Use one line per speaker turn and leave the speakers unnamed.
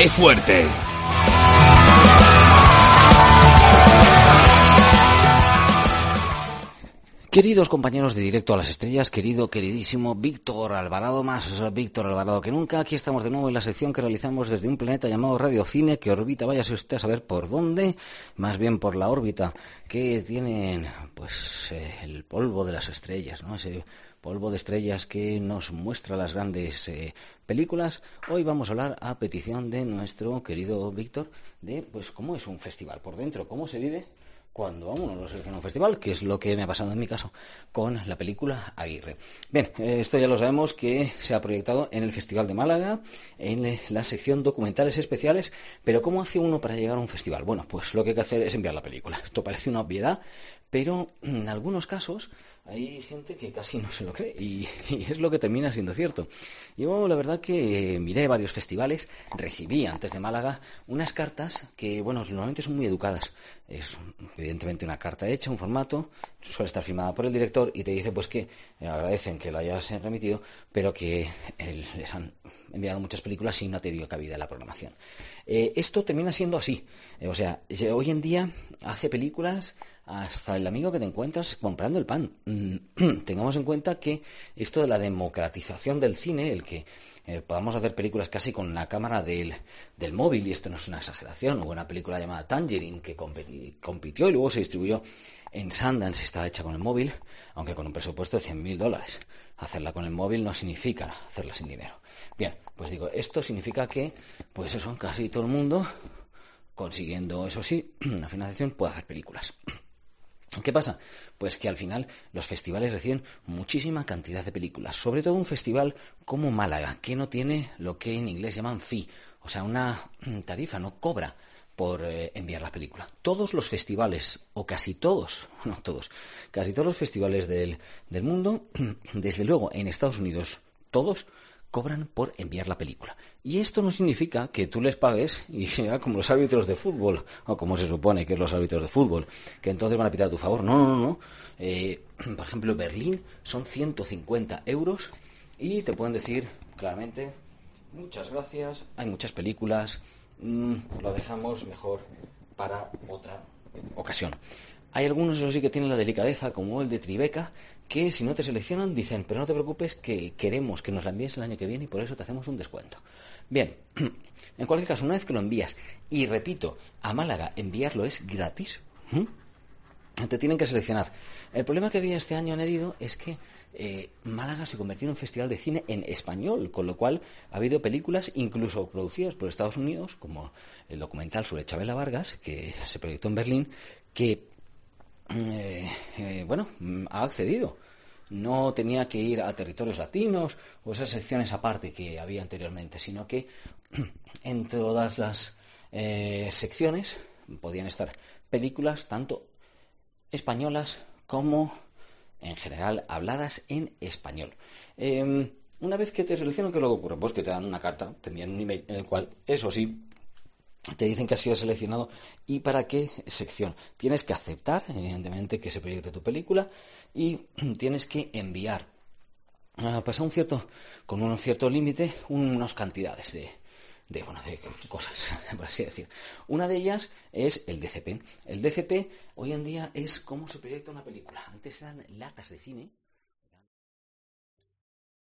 ¡Qué fuerte!
Queridos compañeros de Directo a las Estrellas, querido, queridísimo Víctor Alvarado, más Víctor Alvarado que nunca, aquí estamos de nuevo en la sección que realizamos desde un planeta llamado Radio Cine, que orbita, váyase usted a saber por dónde, más bien por la órbita que tienen, pues, eh, el polvo de las estrellas, ¿no? Ese polvo de estrellas que nos muestra las grandes eh, películas. Hoy vamos a hablar a petición de nuestro querido Víctor de, pues, cómo es un festival por dentro, cómo se vive cuando uno lo selecciona un festival, que es lo que me ha pasado en mi caso con la película Aguirre. Bien, eh, esto ya lo sabemos que se ha proyectado en el Festival de Málaga, en eh, la sección documentales especiales, pero ¿cómo hace uno para llegar a un festival? Bueno, pues lo que hay que hacer es enviar la película. Esto parece una obviedad, pero en algunos casos hay gente que casi no se lo cree y, es lo que termina siendo cierto. Yo la verdad que miré varios festivales, recibí antes de Málaga unas cartas que, bueno, normalmente son muy educadas. Es evidentemente una carta hecha, un formato, suele estar firmada por el director y te dice pues que agradecen que la hayas remitido, pero que les han enviado muchas películas y no te dio cabida en la programación. Eh, esto termina siendo así. Eh, o sea, hoy en día hace películas hasta el amigo que te encuentras comprando el pan. Mm, tengamos en cuenta que esto de la democratización del cine, el que eh, podamos hacer películas casi con la cámara del, del, móvil, y esto no es una exageración, hubo una película llamada Tangerine que compitió y luego se distribuyó en Sundance, está hecha con el móvil, aunque con un presupuesto de 100.000 dólares. Hacerla con el móvil no significa hacerla sin dinero. Bien, pues digo, esto significa que, pues eso, casi todo el mundo, consiguiendo, eso sí, una financiación, puede hacer películas. ¿Qué pasa? Pues que al final los festivales reciben muchísima cantidad de películas, sobre todo un festival como Málaga, que no tiene lo que en inglés llaman fee, o sea, una tarifa, no cobra por eh, enviar la película. Todos los festivales, o casi todos, no todos, casi todos los festivales del, del mundo, desde luego en Estados Unidos, todos cobran por enviar la película. Y esto no significa que tú les pagues y sea como los árbitros de fútbol, o como se supone que es los árbitros de fútbol, que entonces van a pitar a tu favor. No, no, no. Eh, por ejemplo, Berlín son 150 euros y te pueden decir claramente, muchas gracias, hay muchas películas, mm, lo dejamos mejor para otra ocasión. Hay algunos, eso sí, que tienen la delicadeza, como el de Tribeca, que si no te seleccionan dicen, pero no te preocupes que queremos que nos la envíes el año que viene y por eso te hacemos un descuento. Bien, en cualquier caso, una vez que lo envías, y repito, a Málaga enviarlo es gratis, te tienen que seleccionar. El problema que había este año añadido es que eh, Málaga se convirtió en un festival de cine en español, con lo cual ha habido películas incluso producidas por Estados Unidos, como el documental sobre Chabela Vargas, que se proyectó en Berlín, que eh, eh, bueno, mm, ha accedido. No tenía que ir a territorios latinos o esas secciones aparte que había anteriormente, sino que en todas las eh, secciones podían estar películas tanto españolas como en general habladas en español. Em, una vez que te seleccionan, ¿qué es lo que ocurre? Pues que te dan una carta, te un email en el cual, eso sí, te dicen que has sido seleccionado y para qué sección. Tienes que aceptar, evidentemente, que se proyecte tu película y tienes que enviar, uh, pues a un cierto, con un cierto límite, unas cantidades de, de, bueno, de cosas, por así decir. Una de ellas es el DCP. El DCP hoy en día es cómo se proyecta una película. Antes eran latas de cine.